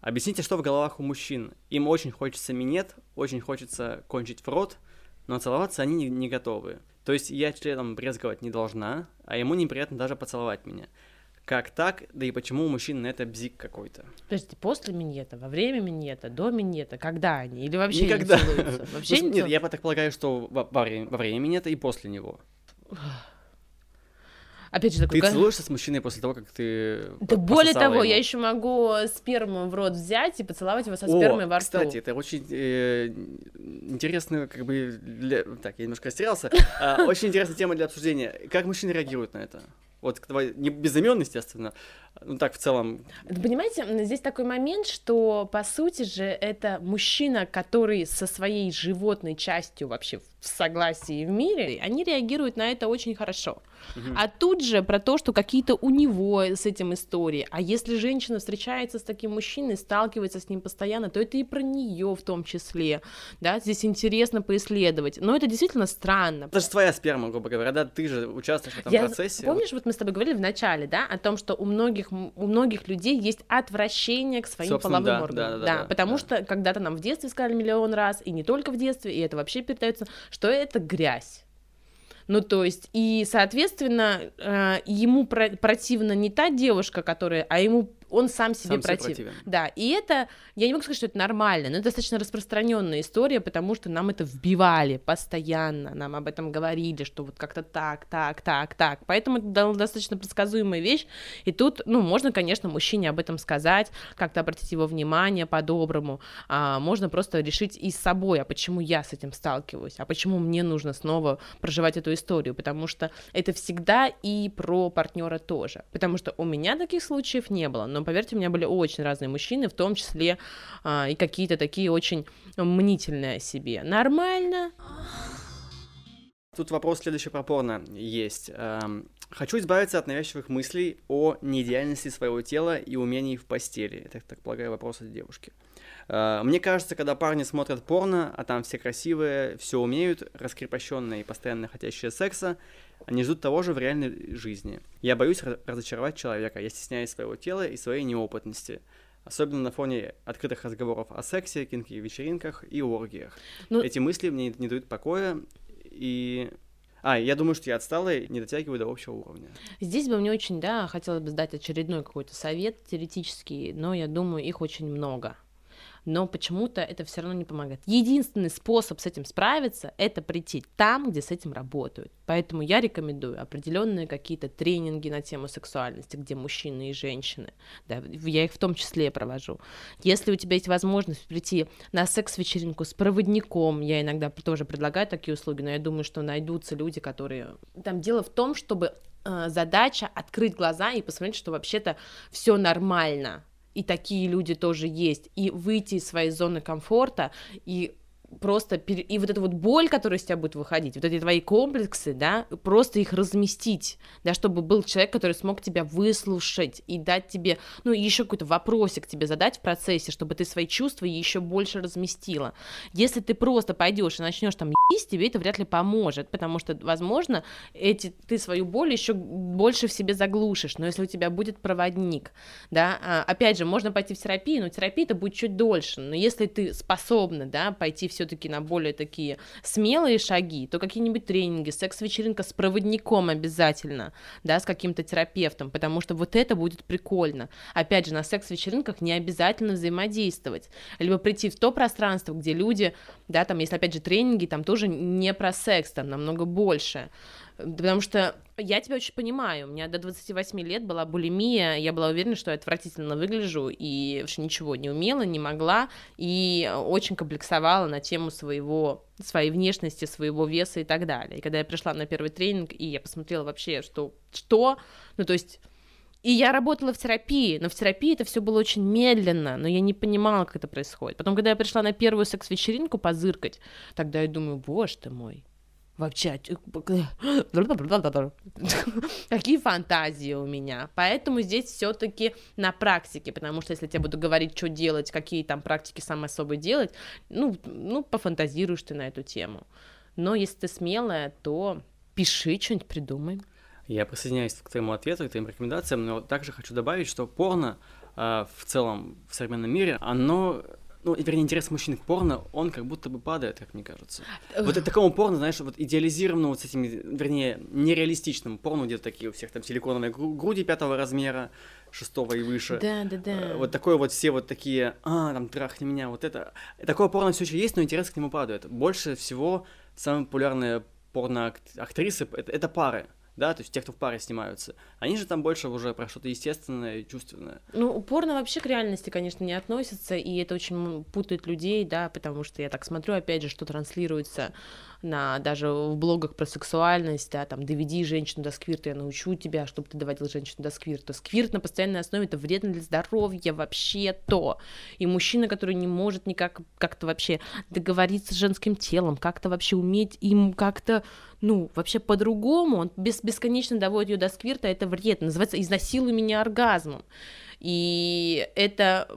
Объясните, что в головах у мужчин. Им очень хочется минет, очень хочется кончить в рот, но целоваться они не, не готовы. То есть я членом брезговать не должна, а ему неприятно даже поцеловать меня. Как так? Да и почему у мужчин на это бзик какой-то? Подожди, после минета, во время минета, до минета, когда они? Или вообще Никогда. не целуются? Вообще ну, не Нет, я так полагаю, что во, во, время, во время минета и после него. Опять же, такой... Ты целуешься с мужчиной после того, как ты Да более того, ему. я еще могу сперму в рот взять и поцеловать его со спермой О, во рту. кстати, это очень э, интересно, как бы... Для... Так, я немножко растерялся. А, очень интересная тема для обсуждения. Как мужчины реагируют на это? Вот не безыменный, естественно, ну так в целом. Понимаете, здесь такой момент, что по сути же это мужчина, который со своей животной частью вообще в согласии в мире, они реагируют на это очень хорошо. Угу. А тут же про то, что какие-то у него с этим истории. А если женщина встречается с таким мужчиной, сталкивается с ним постоянно, то это и про нее в том числе. Да, здесь интересно поисследовать. Но это действительно странно. Это же твоя сперма, грубо говоря, да, ты же участвуешь в этом Я, процессе. Помнишь, вот мы с тобой говорили в начале, да, о том, что у многих, у многих людей есть отвращение к своим Собственно, половым да, органам. Да, да, да, да, потому да. что когда-то нам в детстве сказали миллион раз, и не только в детстве, и это вообще передается, что это грязь. Ну, то есть, и, соответственно, э, ему про- противна не та девушка, которая, а ему он сам себе сам против. противен. Да, и это, я не могу сказать, что это нормально, но это достаточно распространенная история, потому что нам это вбивали постоянно, нам об этом говорили, что вот как-то так, так, так, так. Поэтому это достаточно предсказуемая вещь. И тут, ну, можно, конечно, мужчине об этом сказать, как-то обратить его внимание по-доброму. А, можно просто решить и с собой, а почему я с этим сталкиваюсь, а почему мне нужно снова проживать эту историю, потому что это всегда и про партнера тоже. Потому что у меня таких случаев не было но поверьте, у меня были очень разные мужчины, в том числе а, и какие-то такие очень мнительные о себе. Нормально. Тут вопрос следующий про порно есть. Эм, хочу избавиться от навязчивых мыслей о неидеальности своего тела и умений в постели. Это, так полагаю, вопрос от девушки. Э, мне кажется, когда парни смотрят порно, а там все красивые, все умеют, раскрепощенные и постоянно хотящие секса, они ждут того же в реальной жизни. Я боюсь разочаровать человека, я стесняюсь своего тела и своей неопытности. Особенно на фоне открытых разговоров о сексе, кинки-вечеринках и оргиях. Ну... Эти мысли мне не дают покоя, и а, я думаю, что я отстала и не дотягиваю до общего уровня. Здесь бы мне очень, да, хотелось бы сдать очередной какой-то совет теоретический, но я думаю, их очень много но почему-то это все равно не помогает. Единственный способ с этим справиться — это прийти там, где с этим работают. Поэтому я рекомендую определенные какие-то тренинги на тему сексуальности, где мужчины и женщины, да, я их в том числе провожу. Если у тебя есть возможность прийти на секс-вечеринку с проводником, я иногда тоже предлагаю такие услуги, но я думаю, что найдутся люди, которые... Там дело в том, чтобы э, задача открыть глаза и посмотреть, что вообще-то все нормально, и такие люди тоже есть, и выйти из своей зоны комфорта и просто пере... и вот эта вот боль, которая из тебя будет выходить, вот эти твои комплексы, да, просто их разместить, да, чтобы был человек, который смог тебя выслушать и дать тебе, ну, еще какой-то вопросик тебе задать в процессе, чтобы ты свои чувства еще больше разместила. Если ты просто пойдешь и начнешь там есть, тебе это вряд ли поможет, потому что, возможно, эти ты свою боль еще больше в себе заглушишь, но если у тебя будет проводник, да, а, опять же, можно пойти в терапию, но терапия это будет чуть дольше, но если ты способна, да, пойти все все-таки на более такие смелые шаги, то какие-нибудь тренинги, секс-вечеринка с проводником обязательно, да, с каким-то терапевтом, потому что вот это будет прикольно. Опять же, на секс-вечеринках не обязательно взаимодействовать, либо прийти в то пространство, где люди, да, там, если опять же тренинги, там тоже не про секс, там намного больше. Потому что я тебя очень понимаю. У меня до 28 лет была булимия, я была уверена, что я отвратительно выгляжу, и вообще ничего не умела, не могла, и очень комплексовала на тему своего, своей внешности, своего веса и так далее. И когда я пришла на первый тренинг, и я посмотрела вообще, что, что, ну, то есть и я работала в терапии, но в терапии это все было очень медленно, но я не понимала, как это происходит. Потом, когда я пришла на первую секс-вечеринку позыркать, тогда я думаю, боже ты мой, вообще, какие фантазии у меня. Поэтому здесь все-таки на практике, потому что если я буду говорить, что делать, какие там практики самые особые делать, ну, ну, пофантазируешь ты на эту тему. Но если ты смелая, то пиши, что-нибудь придумай. Я присоединяюсь к твоему ответу, к твоим рекомендациям, но также хочу добавить, что порно э, в целом в современном мире, оно ну, вернее, интерес мужчин к порно, он как будто бы падает, как мне кажется. Вот такому порно, знаешь, вот идеализированному вот с этими, вернее, нереалистичным порно, где такие у всех там силиконовые груди пятого размера, шестого и выше. Да, да, да. Э, вот такое вот все вот такие, а, там, трахни меня, вот это. Такое порно все еще есть, но интерес к нему падает. Больше всего самые популярные порно-актрисы это, это пары да, то есть те, кто в паре снимаются, они же там больше уже про что-то естественное и чувственное. Ну, упорно вообще к реальности, конечно, не относится, и это очень путает людей, да, потому что я так смотрю, опять же, что транслируется на даже в блогах про сексуальность, да, там, доведи женщину до сквирта, я научу тебя, чтобы ты доводил женщину до сквирта. Сквирт на постоянной основе это вредно для здоровья вообще-то. И мужчина, который не может никак как-то вообще договориться с женским телом, как-то вообще уметь им как-то ну, вообще по-другому, он бес бесконечно доводит ее до сквирта, это вредно, называется «изнасилуй меня оргазмом». И это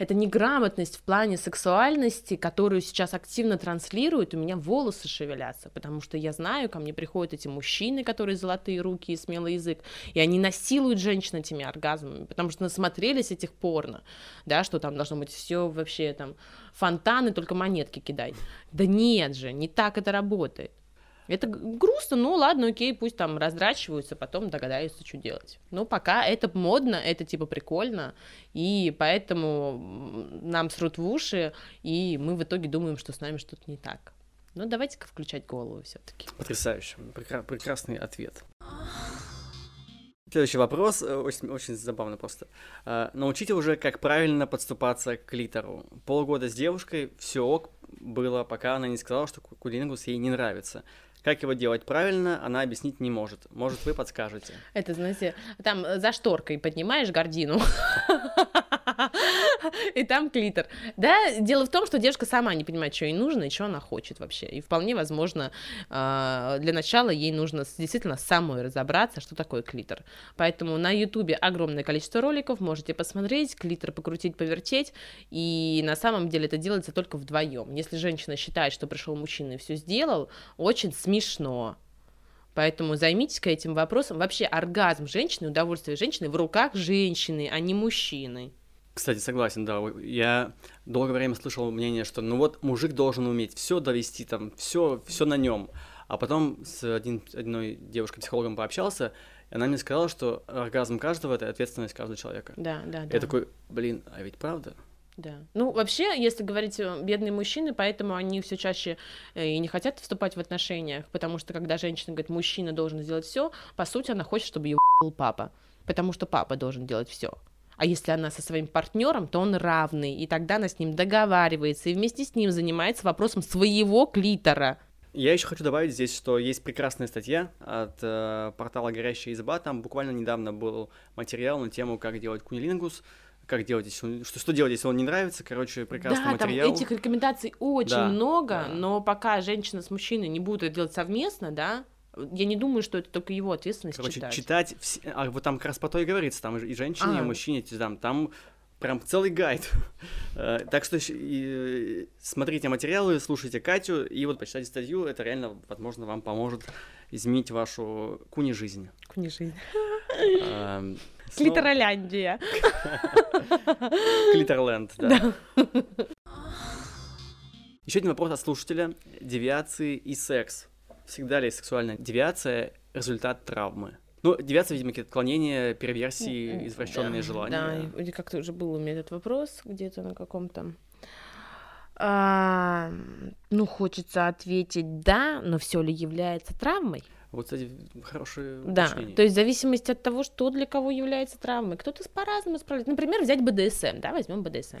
это неграмотность в плане сексуальности, которую сейчас активно транслируют, у меня волосы шевелятся, потому что я знаю, ко мне приходят эти мужчины, которые золотые руки и смелый язык, и они насилуют женщин этими оргазмами, потому что насмотрелись этих порно, да, что там должно быть все вообще там фонтаны, только монетки кидать. Да нет же, не так это работает. Это грустно, ну ладно, окей, пусть там раздрачиваются, потом догадаются, что делать. Но пока это модно, это типа прикольно, и поэтому нам срут в уши, и мы в итоге думаем, что с нами что-то не так. Ну давайте-ка включать голову все-таки. Потрясающе, Прекра- прекрасный ответ. Следующий вопрос, э, очень, очень забавно просто. А, научите уже, как правильно подступаться к литеру. Полгода с девушкой, все ок было, пока она не сказала, что кулингус ей не нравится. Как его делать правильно, она объяснить не может. Может, вы подскажете. Это, знаете, там за шторкой поднимаешь гордину, и там клитор. Да, дело в том, что девушка сама не понимает, что ей нужно и что она хочет вообще. И вполне возможно, а, для начала ей нужно действительно самой разобраться, что такое клитор. Поэтому на ютубе огромное количество роликов, можете посмотреть, клитор покрутить, повертеть, и на самом деле это делается только вдвоем. Если женщина считает, что пришел мужчина и все сделал, очень смешно. Поэтому займитесь-ка этим вопросом. Вообще оргазм женщины, удовольствие женщины в руках женщины, а не мужчины. Кстати, согласен, да. Я долгое время слышал мнение, что ну вот мужик должен уметь все довести, там, все, все на нем. А потом с один, одной девушкой-психологом пообщался, и она мне сказала, что оргазм каждого — это ответственность каждого человека. Да, да, да. Я такой, блин, а ведь правда? Да. Ну, вообще, если говорить э, бедные мужчины, поэтому они все чаще э, и не хотят вступать в отношениях, потому что когда женщина говорит, мужчина должен сделать все, по сути, она хочет, чтобы его был папа, потому что папа должен делать все. А если она со своим партнером, то он равный, и тогда она с ним договаривается и вместе с ним занимается вопросом своего клитора. Я еще хочу добавить здесь, что есть прекрасная статья от э, портала «Горящая изба». Там буквально недавно был материал на тему, как делать кунилингус, как делать, если он, что, что делать, если он не нравится, короче, прекрасный да, материал. там этих рекомендаций очень да, много, да. но пока женщина с мужчиной не будут это делать совместно, да, я не думаю, что это только его ответственность Короче, читать. читать, все... а вот там как раз по то и говорится, там и женщине, а. и мужчине, там, там прям целый гайд. Э, так что смотрите материалы, слушайте Катю, и вот почитайте статью, это реально, возможно, вам поможет изменить вашу куни-жизнь. Куни-жизнь. Эм, Клитороляндия. Клиторленд, да. Еще один вопрос от слушателя. Девиации и секс. Всегда ли сексуальная девиация результат травмы? Ну, девиация, видимо, какие-то отклонения, перверсии, извращенные да, желания. Да, как-то уже был у меня этот вопрос где-то на каком-то а, ну, хочется ответить да, но все ли является травмой? Вот, кстати, хорошее Да, уточнение. то есть в зависимости от того, что для кого является травмой. Кто-то по-разному справляется. Например, взять БДСМ, да, возьмем БДСМ.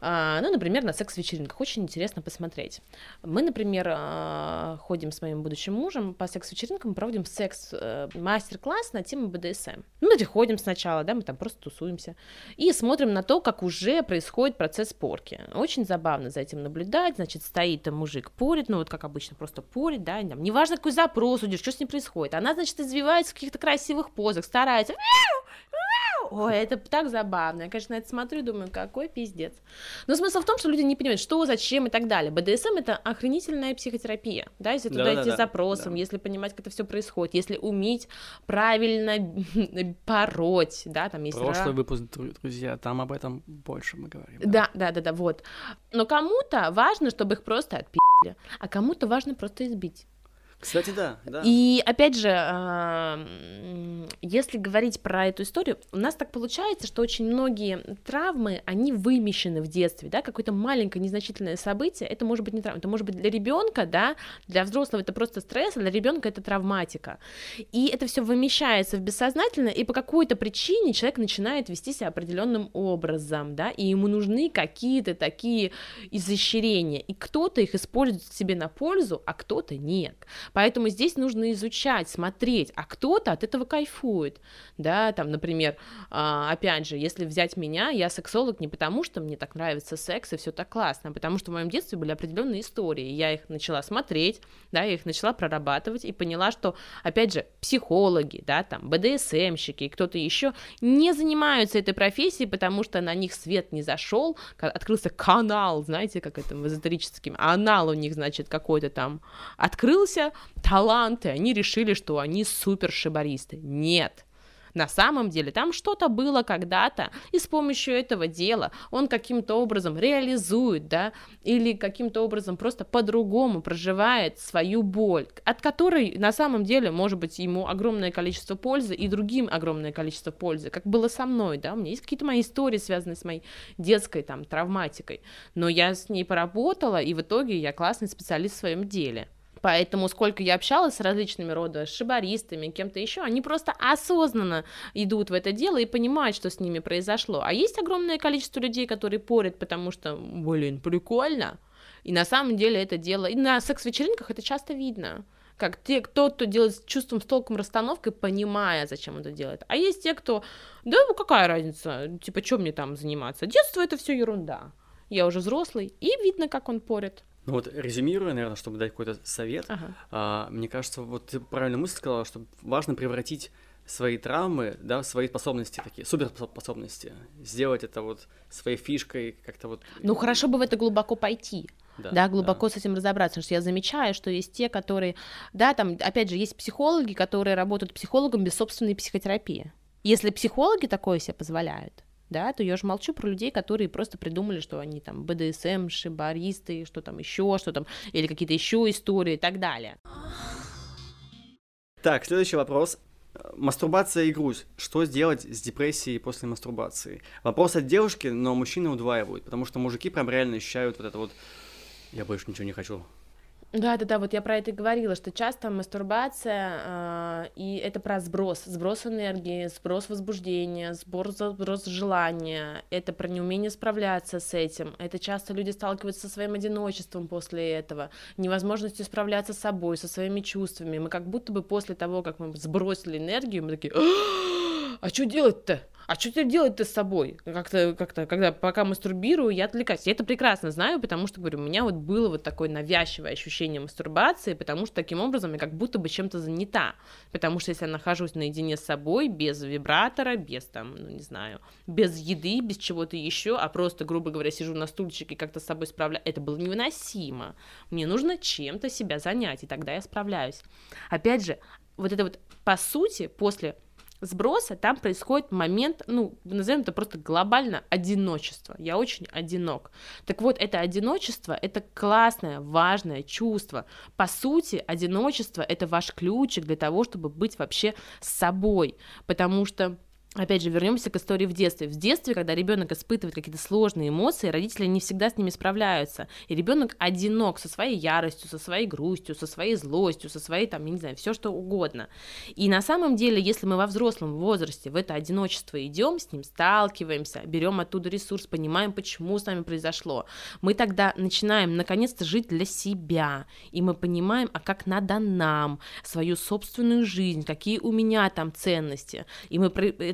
А, ну, например, на секс-вечеринках очень интересно посмотреть. Мы, например, а, ходим с моим будущим мужем по секс-вечеринкам, проводим секс-мастер-класс на тему БДСМ. Мы приходим сначала, да, мы там просто тусуемся, и смотрим на то, как уже происходит процесс порки. Очень забавно за этим наблюдать, значит, стоит там мужик, порит, ну, вот как обычно, просто порит, да, там, неважно, какой запрос идешь, что с ним происходит. Она, значит, извивается в каких-то красивых позах, старается. Ой, это так забавно. Я, конечно, на это смотрю и думаю, какой пиздец. Но смысл в том, что люди не понимают, что, зачем и так далее. БДСМ — это охренительная психотерапия, да, если туда Да-да-да, идти с запросом, да. если понимать, как это все происходит, если уметь правильно пороть, да, там есть... Прошлый ра- выпуск, дру- друзья, там об этом больше мы говорим. Да, да, да, да, вот. Но кому-то важно, чтобы их просто отпи***ли, а кому-то важно просто избить. Кстати, да, да. И опять же, а, если говорить про эту историю, у нас так получается, что очень многие травмы, они вымещены в детстве, да, какое-то маленькое незначительное событие, это может быть не травма, это может быть для ребенка, да, для взрослого это просто стресс, а для ребенка это травматика. И это все вымещается в бессознательное, и по какой-то причине человек начинает вести себя определенным образом, да, и ему нужны какие-то такие изощрения, и кто-то их использует себе на пользу, а кто-то нет. Поэтому здесь нужно изучать, смотреть, а кто-то от этого кайфует, да, там, например, а, опять же, если взять меня, я сексолог не потому, что мне так нравится секс и все так классно, а потому что в моем детстве были определенные истории, я их начала смотреть, да, я их начала прорабатывать и поняла, что, опять же, психологи, да, там, БДСМщики и кто-то еще не занимаются этой профессией, потому что на них свет не зашел, открылся канал, знаете, как это в эзотерическом, анал у них, значит, какой-то там открылся, таланты, они решили, что они супер шибаристы. Нет. На самом деле там что-то было когда-то, и с помощью этого дела он каким-то образом реализует, да, или каким-то образом просто по-другому проживает свою боль, от которой на самом деле может быть ему огромное количество пользы и другим огромное количество пользы, как было со мной, да, у меня есть какие-то мои истории, связанные с моей детской там травматикой, но я с ней поработала, и в итоге я классный специалист в своем деле. Поэтому сколько я общалась с различными рода шибаристами, кем-то еще, они просто осознанно идут в это дело и понимают, что с ними произошло. А есть огромное количество людей, которые порят, потому что, блин, прикольно. И на самом деле это дело... И на секс-вечеринках это часто видно. Как те, кто, кто делает с чувством, с толком расстановкой, понимая, зачем это делает. А есть те, кто, да, ну какая разница, типа, что мне там заниматься? Детство это все ерунда. Я уже взрослый, и видно, как он порит. Ну вот, резюмируя, наверное, чтобы дать какой-то совет, Ага. а, мне кажется, вот ты правильно мысль сказала, что важно превратить свои травмы, да, свои способности такие, суперспособности, сделать это вот своей фишкой, как-то вот... Ну, хорошо бы в это глубоко пойти. да, да, глубоко с этим разобраться, потому что я замечаю, что есть те, которые, да, там, опять же, есть психологи, которые работают психологом без собственной психотерапии. Если психологи такое себе позволяют, да, то я же молчу про людей, которые просто придумали, что они там БДСМ, шибаристы, что там еще, что там, или какие-то еще истории и так далее. Так, следующий вопрос. Мастурбация и грусть. Что сделать с депрессией после мастурбации? Вопрос от девушки, но мужчины удваивают, потому что мужики прям реально ощущают вот это вот «я больше ничего не хочу». Да, да, да, вот я про это и говорила, что часто мастурбация, а, и это про сброс, сброс энергии, сброс возбуждения, сброс, сброс желания, это про неумение справляться с этим, это часто люди сталкиваются со своим одиночеством после этого, невозможностью справляться с собой, со своими чувствами, мы как будто бы после того, как мы сбросили энергию, мы такие, а что делать-то? А что теперь делать-то с собой? Как-то, как-то, когда пока мастурбирую, я отвлекаюсь. Я это прекрасно знаю, потому что, говорю, у меня вот было вот такое навязчивое ощущение мастурбации, потому что таким образом я как будто бы чем-то занята. Потому что если я нахожусь наедине с собой, без вибратора, без там, ну не знаю, без еды, без чего-то еще, а просто, грубо говоря, сижу на стульчике и как-то с собой справляюсь, это было невыносимо. Мне нужно чем-то себя занять, и тогда я справляюсь. Опять же, вот это вот, по сути, после сброса, там происходит момент, ну, назовем это просто глобально одиночество. Я очень одинок. Так вот, это одиночество, это классное, важное чувство. По сути, одиночество — это ваш ключик для того, чтобы быть вообще с собой, потому что Опять же, вернемся к истории в детстве. В детстве, когда ребенок испытывает какие-то сложные эмоции, родители не всегда с ними справляются. И ребенок одинок со своей яростью, со своей грустью, со своей злостью, со своей, там, я не знаю, все что угодно. И на самом деле, если мы во взрослом возрасте в это одиночество идем, с ним сталкиваемся, берем оттуда ресурс, понимаем, почему с нами произошло, мы тогда начинаем наконец-то жить для себя. И мы понимаем, а как надо нам, свою собственную жизнь, какие у меня там ценности. И мы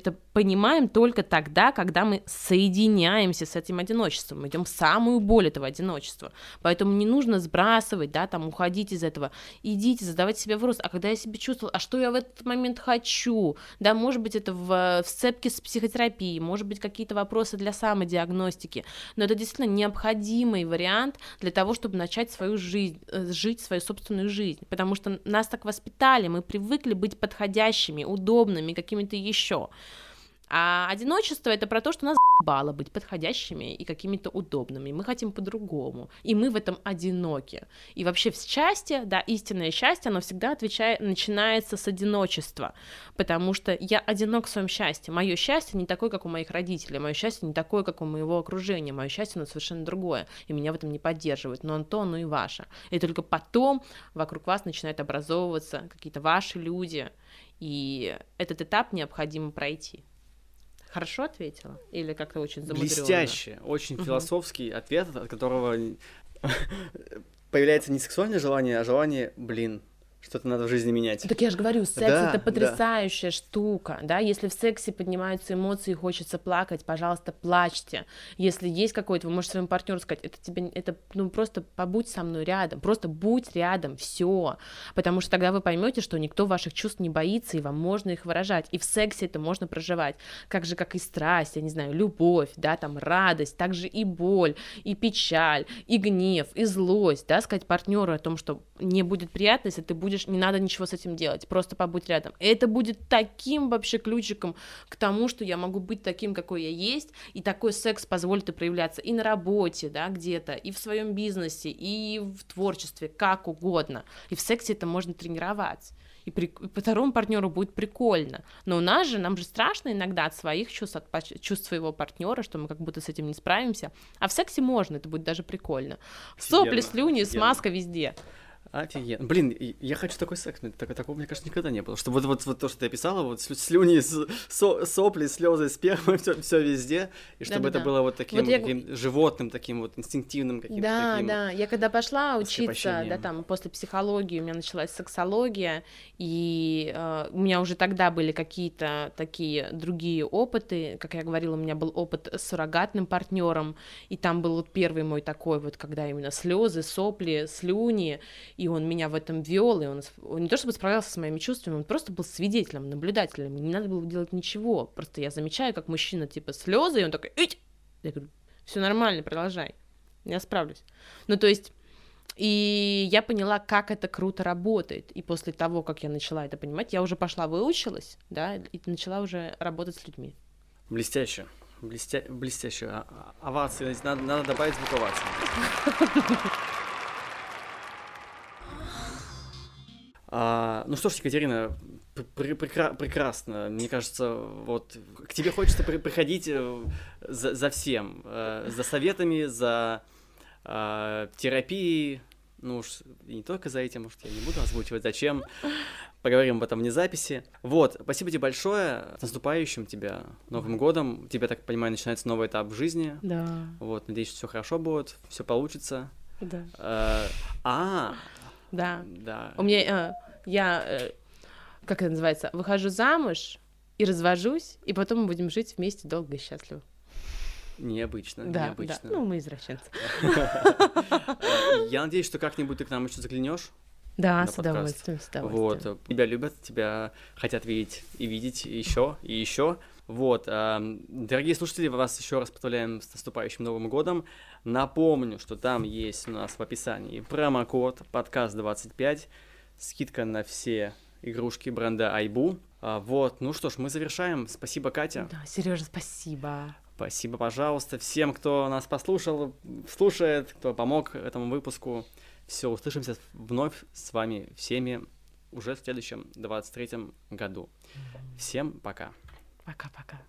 это понимаем только тогда, когда мы соединяемся с этим одиночеством, идем в самую боль этого одиночества. Поэтому не нужно сбрасывать, да, там, уходить из этого. Идите, задавайте себе вопрос, а когда я себя чувствовал, а что я в этот момент хочу? Да, может быть, это в, в сцепке с психотерапией, может быть, какие-то вопросы для самодиагностики, но это действительно необходимый вариант для того, чтобы начать свою жизнь, э, жить свою собственную жизнь, потому что нас так воспитали, мы привыкли быть подходящими, удобными, какими-то еще. А одиночество это про то, что нас бало быть подходящими и какими-то удобными. Мы хотим по-другому. И мы в этом одиноки. И вообще счастье, да, истинное счастье, оно всегда отвечает, начинается с одиночества. Потому что я одинок в своем счастье. Мое счастье не такое, как у моих родителей. Мое счастье не такое, как у моего окружения. Мое счастье, оно совершенно другое. И меня в этом не поддерживают. Но то, оно и ваше. И только потом вокруг вас начинают образовываться какие-то ваши люди. И этот этап необходимо пройти. Хорошо ответила? Или как-то очень замудрённо? Блестяще, очень угу. философский ответ, от которого появляется не сексуальное желание, а желание, блин, что-то надо в жизни менять. Так я же говорю, секс да, это потрясающая да. штука, да, если в сексе поднимаются эмоции и хочется плакать, пожалуйста, плачьте. Если есть какой-то, вы можете своему партнеру сказать, это тебе, это, ну, просто побудь со мной рядом, просто будь рядом, все, потому что тогда вы поймете, что никто ваших чувств не боится, и вам можно их выражать, и в сексе это можно проживать, как же, как и страсть, я не знаю, любовь, да, там, радость, также и боль, и печаль, и гнев, и злость, да, сказать партнеру о том, что не будет приятно, если ты будешь не надо ничего с этим делать, просто побудь рядом. Это будет таким вообще ключиком к тому, что я могу быть таким, какой я есть, и такой секс позволит и проявляться и на работе, да, где-то, и в своем бизнесе, и в творчестве, как угодно. И в сексе это можно тренировать и, при, и по второму партнеру будет прикольно. Но у нас же, нам же страшно иногда от своих чувств, от чувств своего партнера, что мы как будто с этим не справимся. А в сексе можно, это будет даже прикольно. Сопли, слюни, офигенно. смазка везде. Офигенно. Блин, я хочу такой секс. Так, такого, мне кажется, никогда не было. Чтобы вот, вот, вот то, что ты описала, вот слюни, со, сопли, слезы, сперма, все, все везде. И чтобы да, это да. было вот таким, вот я... таким животным, таким вот инстинктивным каким-то Да, таким да. Я когда пошла учиться, да, там, после психологии, у меня началась сексология, и э, у меня уже тогда были какие-то такие другие опыты. Как я говорила, у меня был опыт с суррогатным партнером, и там был вот первый мой такой вот, когда именно слезы, сопли, слюни, и он меня в этом вел, и он, он не то чтобы справлялся с моими чувствами, он просто был свидетелем, наблюдателем, не надо было делать ничего, просто я замечаю, как мужчина, типа, слезы, и он такой, Ить! я говорю, все нормально, продолжай, я справлюсь. Ну, то есть, и я поняла, как это круто работает. И после того, как я начала это понимать, я уже пошла выучилась, да, и начала уже работать с людьми. Блестяще. Блестя... Блестяще. А, а, овации. Надо, надо добавить звук овации. А, ну что ж, Екатерина, пр прекра прекрасно. Мне кажется, вот к тебе хочется при приходить э, за, за всем, э, за советами, за э, терапией. Ну уж не только за этим, может, я не буду озвучивать, зачем. Поговорим об этом вне записи. Вот, спасибо тебе большое. С наступающим тебя Новым годом. У тебя, так понимаю, начинается новый этап в жизни. Да. Вот, надеюсь, все хорошо будет, все получится. Да. Э, а, да. Да. У меня, э, я, э, как это называется, выхожу замуж и развожусь, и потом мы будем жить вместе долго и счастливо. Необычно, да, необычно. Да. Ну, мы извращенцы. Я надеюсь, что как-нибудь ты к нам еще заглянешь. Да, с удовольствием, с удовольствием. Вот, тебя любят, тебя хотят видеть и видеть еще и еще. Вот, дорогие слушатели, вас еще раз поздравляем с наступающим Новым годом. Напомню, что там есть у нас в описании промокод подкаст 25, скидка на все игрушки бренда Айбу. А, вот, ну что ж, мы завершаем. Спасибо, Катя. Да, Сережа, спасибо. Спасибо, пожалуйста, всем, кто нас послушал, слушает, кто помог этому выпуску. Все, услышимся вновь с вами всеми уже в следующем 23-м году. Всем пока. Пока-пока.